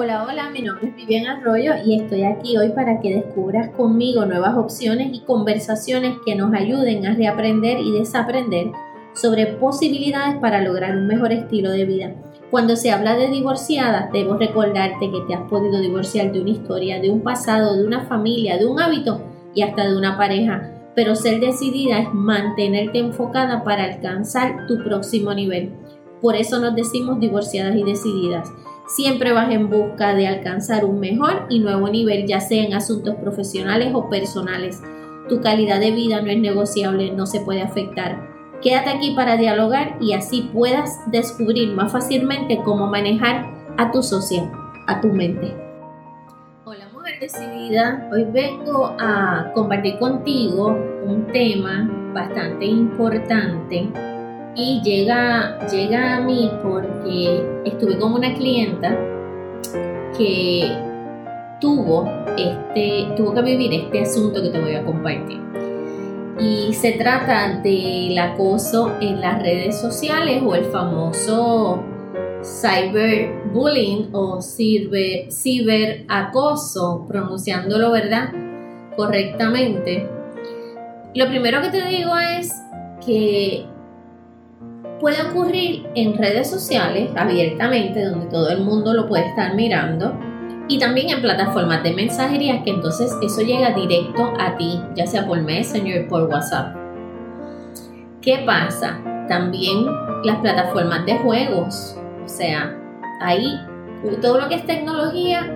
Hola, hola, mi nombre es Vivian Arroyo y estoy aquí hoy para que descubras conmigo nuevas opciones y conversaciones que nos ayuden a reaprender y desaprender sobre posibilidades para lograr un mejor estilo de vida. Cuando se habla de divorciada, debo recordarte que te has podido divorciar de una historia, de un pasado, de una familia, de un hábito y hasta de una pareja. Pero ser decidida es mantenerte enfocada para alcanzar tu próximo nivel. Por eso nos decimos divorciadas y decididas. Siempre vas en busca de alcanzar un mejor y nuevo nivel, ya sea en asuntos profesionales o personales. Tu calidad de vida no es negociable, no se puede afectar. Quédate aquí para dialogar y así puedas descubrir más fácilmente cómo manejar a tu socia, a tu mente. Hola mujer decidida, hoy vengo a compartir contigo un tema bastante importante y llega, llega a mí porque estuve con una clienta que tuvo, este, tuvo que vivir este asunto que te voy a compartir. Y se trata del acoso en las redes sociales o el famoso cyberbullying o ciber, ciberacoso, pronunciándolo, ¿verdad? Correctamente. Lo primero que te digo es que puede ocurrir en redes sociales abiertamente, donde todo el mundo lo puede estar mirando, y también en plataformas de mensajería, que entonces eso llega directo a ti, ya sea por Messenger, por WhatsApp. ¿Qué pasa? También las plataformas de juegos, o sea, ahí todo lo que es tecnología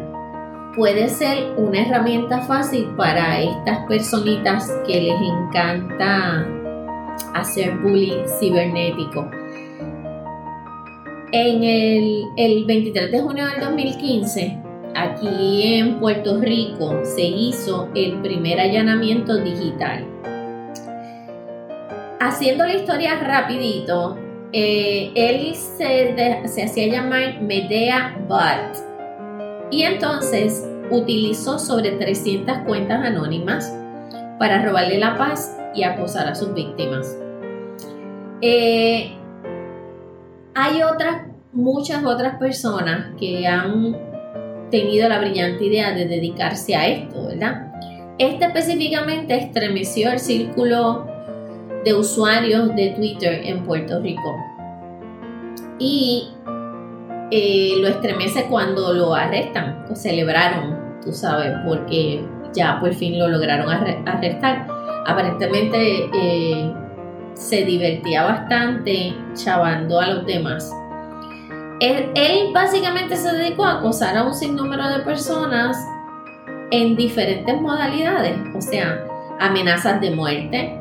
puede ser una herramienta fácil para estas personitas que les encanta hacer bullying cibernético. En el, 23 de junio del 2015, aquí en Puerto Rico, se hizo el primer allanamiento digital. Haciendo la historia rapidito, eh, él se, se, hacía llamar Medea Bart y entonces utilizó sobre 300 cuentas anónimas para robarle la paz y acosar a sus víctimas. Eh, hay otras, muchas otras personas que han tenido la brillante idea de dedicarse a esto, ¿verdad? Este específicamente estremeció el círculo de usuarios de Twitter en Puerto Rico. Y eh, lo estremece cuando lo arrestan, o celebraron, tú sabes, porque ya por fin lo lograron arrestar. Aparentemente eh, se divertía bastante chavando a los demás. Él, básicamente se dedicó a acosar a un sinnúmero de personas en diferentes modalidades, o sea, amenazas de muerte,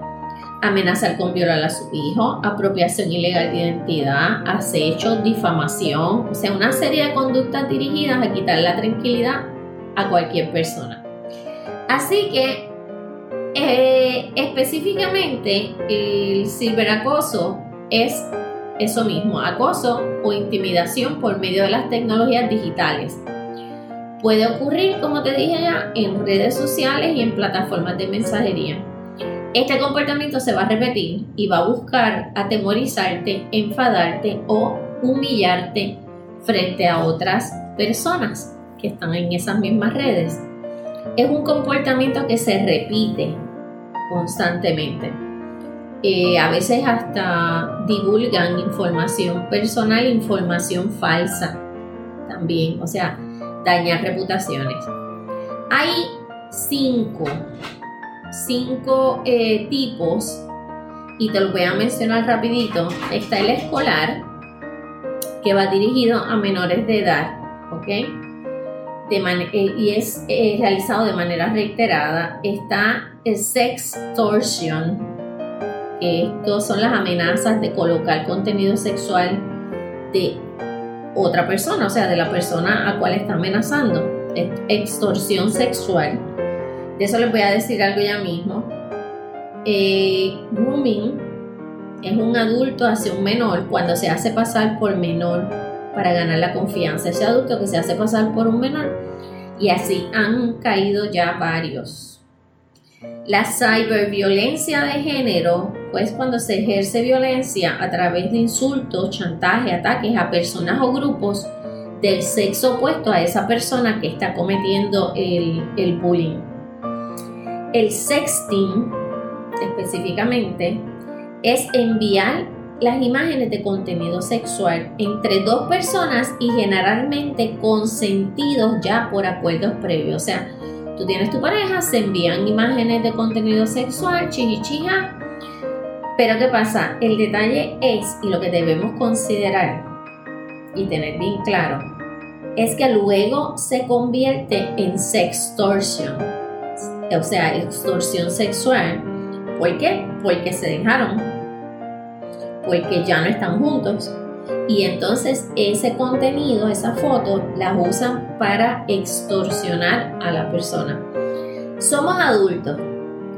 amenazar con violar a su hijo, apropiación ilegal de identidad, acecho, difamación, o sea, una serie de conductas dirigidas a quitar la tranquilidad a cualquier persona. Así que eh, específicamente, el ciberacoso es eso mismo, acoso o intimidación por medio de las tecnologías digitales. Puede ocurrir, como te dije ya, en redes sociales y en plataformas de mensajería. Este comportamiento se va a repetir y va a buscar atemorizarte, enfadarte o humillarte frente a otras personas que están en esas mismas redes es un comportamiento que se repite constantemente. Eh, a veces hasta divulgan información personal, información falsa también, o sea, dañar reputaciones. Hay cinco, cinco eh, tipos y te lo voy a mencionar rapidito. Está el escolar, que va dirigido a menores de edad, ¿ok? Eh, y es eh, realizado de manera reiterada. Está el sextortion, estos son las amenazas de colocar contenido sexual de otra persona, o sea, de la persona a cual está amenazando. Extorsión sexual. De eso les voy a decir algo ya mismo. Eh, grooming es un adulto hacia un menor cuando se hace pasar por menor para ganar la confianza ese adulto que se hace pasar por un menor y así han caído ya varios. La ciberviolencia de género, pues cuando se ejerce violencia a través de insultos, chantaje, ataques a personas o grupos del sexo opuesto a esa persona que está cometiendo el, el bullying. El sexting, específicamente, es enviar las imágenes de contenido sexual entre dos personas y generalmente consentidos ya por acuerdos previos. O sea, tú tienes tu pareja, se envían imágenes de contenido sexual, chichichija. Pero ¿qué pasa? El detalle es, y lo que debemos considerar y tener bien claro, es que luego se convierte en sextortion, o sea, extorsión sexual. ¿Por qué? Porque se dejaron, porque ya no están juntos. Y entonces ese contenido, esa foto, la usan para extorsionar a la persona. Somos adultos,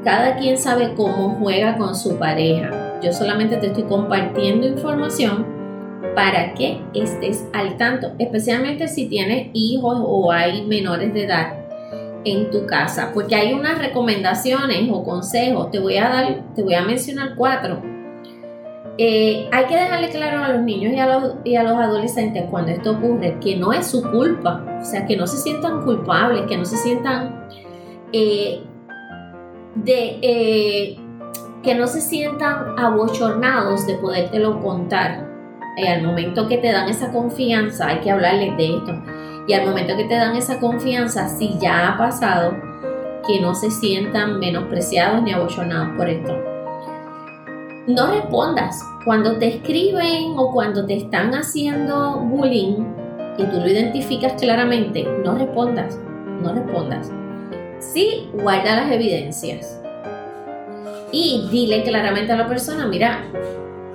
cada quien sabe cómo juega con su pareja. Yo solamente te estoy compartiendo información para que estés al tanto, especialmente si tienes hijos o hay menores de edad en tu casa, porque hay unas recomendaciones o consejos, te voy a dar, te voy a mencionar cuatro. Eh, hay que dejarle claro a los niños y a los, adolescentes cuando esto ocurre que no es su culpa, o sea, que no se sientan culpables, que no se sientan eh, de eh, que no se sientan abochornados de podértelo contar y al momento que te dan esa confianza, hay que hablarles de esto. Y al momento que te dan esa confianza, si ya ha pasado, que no se sientan menospreciados ni abochonados por esto. No respondas. Cuando te escriben o cuando te están haciendo bullying y tú lo identificas claramente, no respondas. No respondas. Sí, guarda las evidencias. Y dile claramente a la persona, mira,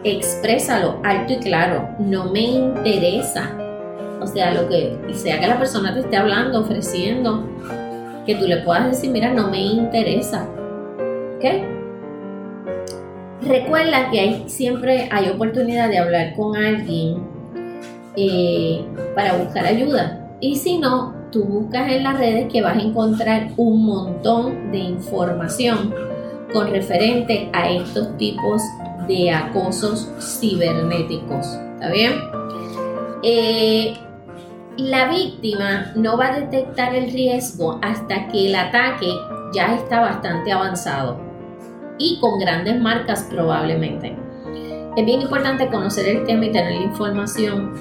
exprésalo alto y claro, no me interesa. O sea, lo que sea que la persona te esté hablando, ofreciendo, que tú le puedas decir, mira, no me interesa. ¿Ok? Recuerda que siempre hay oportunidad de hablar con alguien eh, para buscar ayuda. Y si no, tú buscas en las redes que vas a encontrar un montón de información con referente a estos tipos de acosos cibernéticos. ¿Está bien? Eh, la víctima no va a detectar el riesgo hasta que el ataque ya está bastante avanzado y con grandes marcas probablemente. Es bien importante conocer el tema y tener la información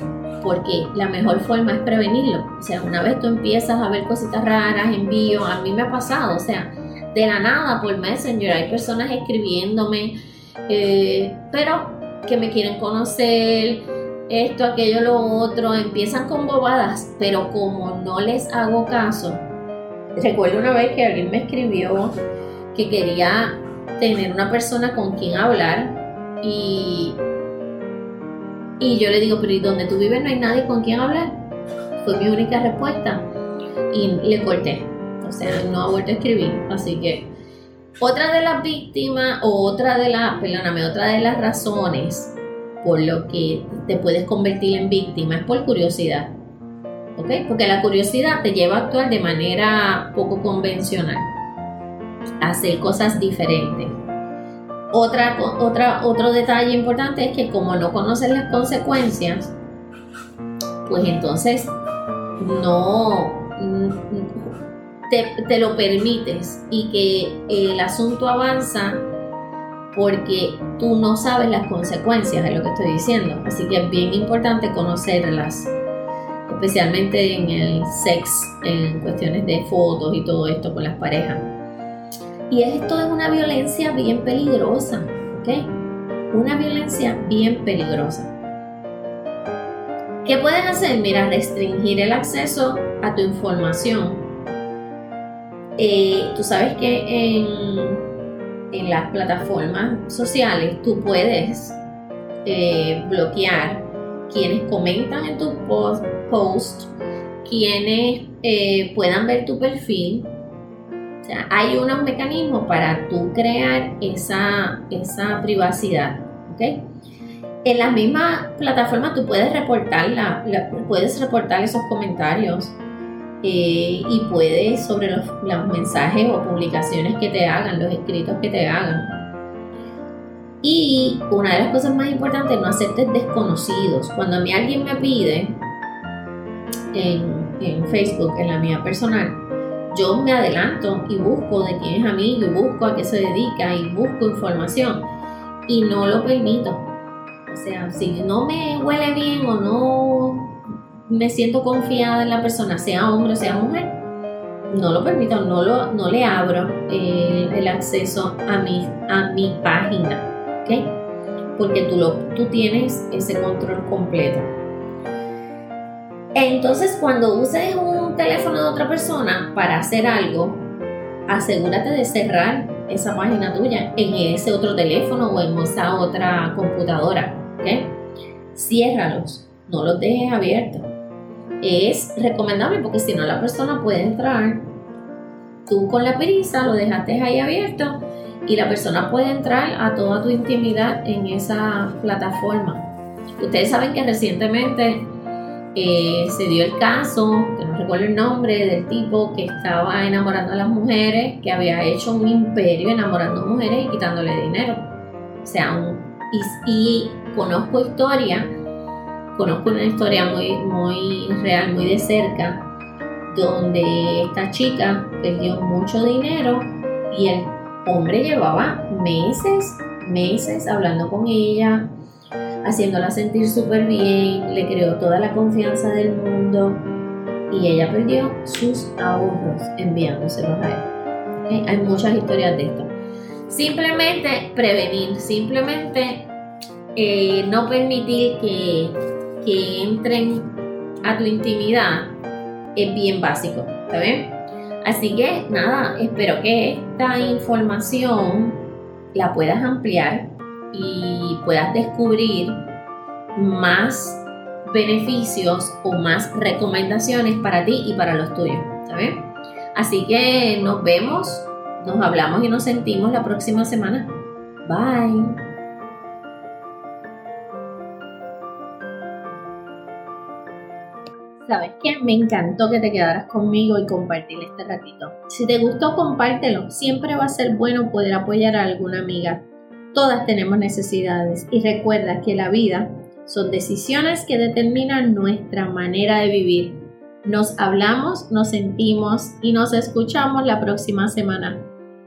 porque la mejor forma es prevenirlo. O sea, una vez tú empiezas a ver cositas raras, envíos, a mí me ha pasado, o sea, de la nada por Messenger hay personas escribiéndome eh, pero que me quieren conocer, esto, aquello, lo otro, empiezan con bobadas, pero como no les hago caso, recuerdo una vez que alguien me escribió que quería tener una persona con quien hablar y, y yo le digo, pero ¿y donde tú vives no hay nadie con quien hablar? Fue mi única respuesta y le corté, o sea, no ha vuelto a escribir, así que otra de las víctimas o otra de las, perdóname, otra de las razones por lo que te puedes convertir en víctima es por curiosidad. ¿Ok? Porque la curiosidad te lleva a actuar de manera poco convencional, hacer cosas diferentes. Otra, otra, otro detalle importante es que como no conoces las consecuencias, pues entonces no te, lo permites y que el asunto avanza porque tú no sabes las consecuencias de lo que estoy diciendo. Así que es bien importante conocerlas, especialmente en el sex, en cuestiones de fotos y todo esto con las parejas. Y esto es una violencia bien peligrosa, ¿ok? Una violencia bien peligrosa. ¿Qué puedes hacer? Mira, restringir el acceso a tu información eh, tú sabes que en, las plataformas sociales tú puedes eh, bloquear quienes comentan en tu post, post quienes eh, puedan ver tu perfil. Hay unos mecanismos para tú crear esa, esa privacidad. ¿okay? En las mismas plataformas tú puedes reportar, puedes reportar esos comentarios eh, y puedes sobre los, mensajes o publicaciones que te hagan, los escritos que te hagan. Y una de las cosas más importantes, no aceptes desconocidos. Cuando a mí alguien me pide en, en Facebook, en la mía personal, yo me adelanto y busco de quién es amigo y busco a qué se dedica y busco información y no lo permito. O sea, si no me huele bien o no me siento confiada en la persona, sea hombre o sea mujer, no lo permito, no, lo, no le abro eh, el acceso a mi, a mi página, ¿ok? Porque tú, lo, tú tienes ese control completo. Entonces, cuando uses un teléfono de otra persona para hacer algo, asegúrate de cerrar esa página tuya en ese otro teléfono o en esa otra computadora. ¿ok? Ciérralos, no los dejes abiertos. Es recomendable porque si no la persona puede entrar, tú con la prisa lo dejaste ahí abierto y la persona puede entrar a toda tu intimidad en esa plataforma. Ustedes saben que recientemente eh, se dio el caso, que no recuerdo el nombre, del tipo que estaba enamorando a las mujeres, que había hecho un imperio enamorando a mujeres y quitándole dinero. O sea, y, conozco historia, conozco una historia muy, muy real, muy de cerca, donde esta chica perdió mucho dinero y el hombre llevaba meses, meses hablando con ella, haciéndola sentir súper bien, le creó toda la confianza del mundo y ella perdió sus ahorros enviándoselos a él. Hay muchas historias de esto. Simplemente prevenir, simplemente eh, no permitir que, que entren a tu intimidad es bien básico, ¿está bien? Así que nada, espero que esta información la puedas ampliar y puedas descubrir más beneficios o más recomendaciones para ti y para los tuyos. ¿sabes? Así que nos vemos, nos hablamos y nos sentimos la próxima semana. Bye. ¿Sabes qué? Me encantó que te quedaras conmigo y compartir este ratito. Si te gustó, compártelo. Siempre va a ser bueno poder apoyar a alguna amiga Todas tenemos necesidades y recuerda que la vida son decisiones que determinan nuestra manera de vivir. Nos hablamos, nos sentimos y nos escuchamos la próxima semana.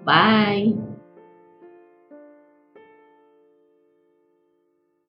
Bye.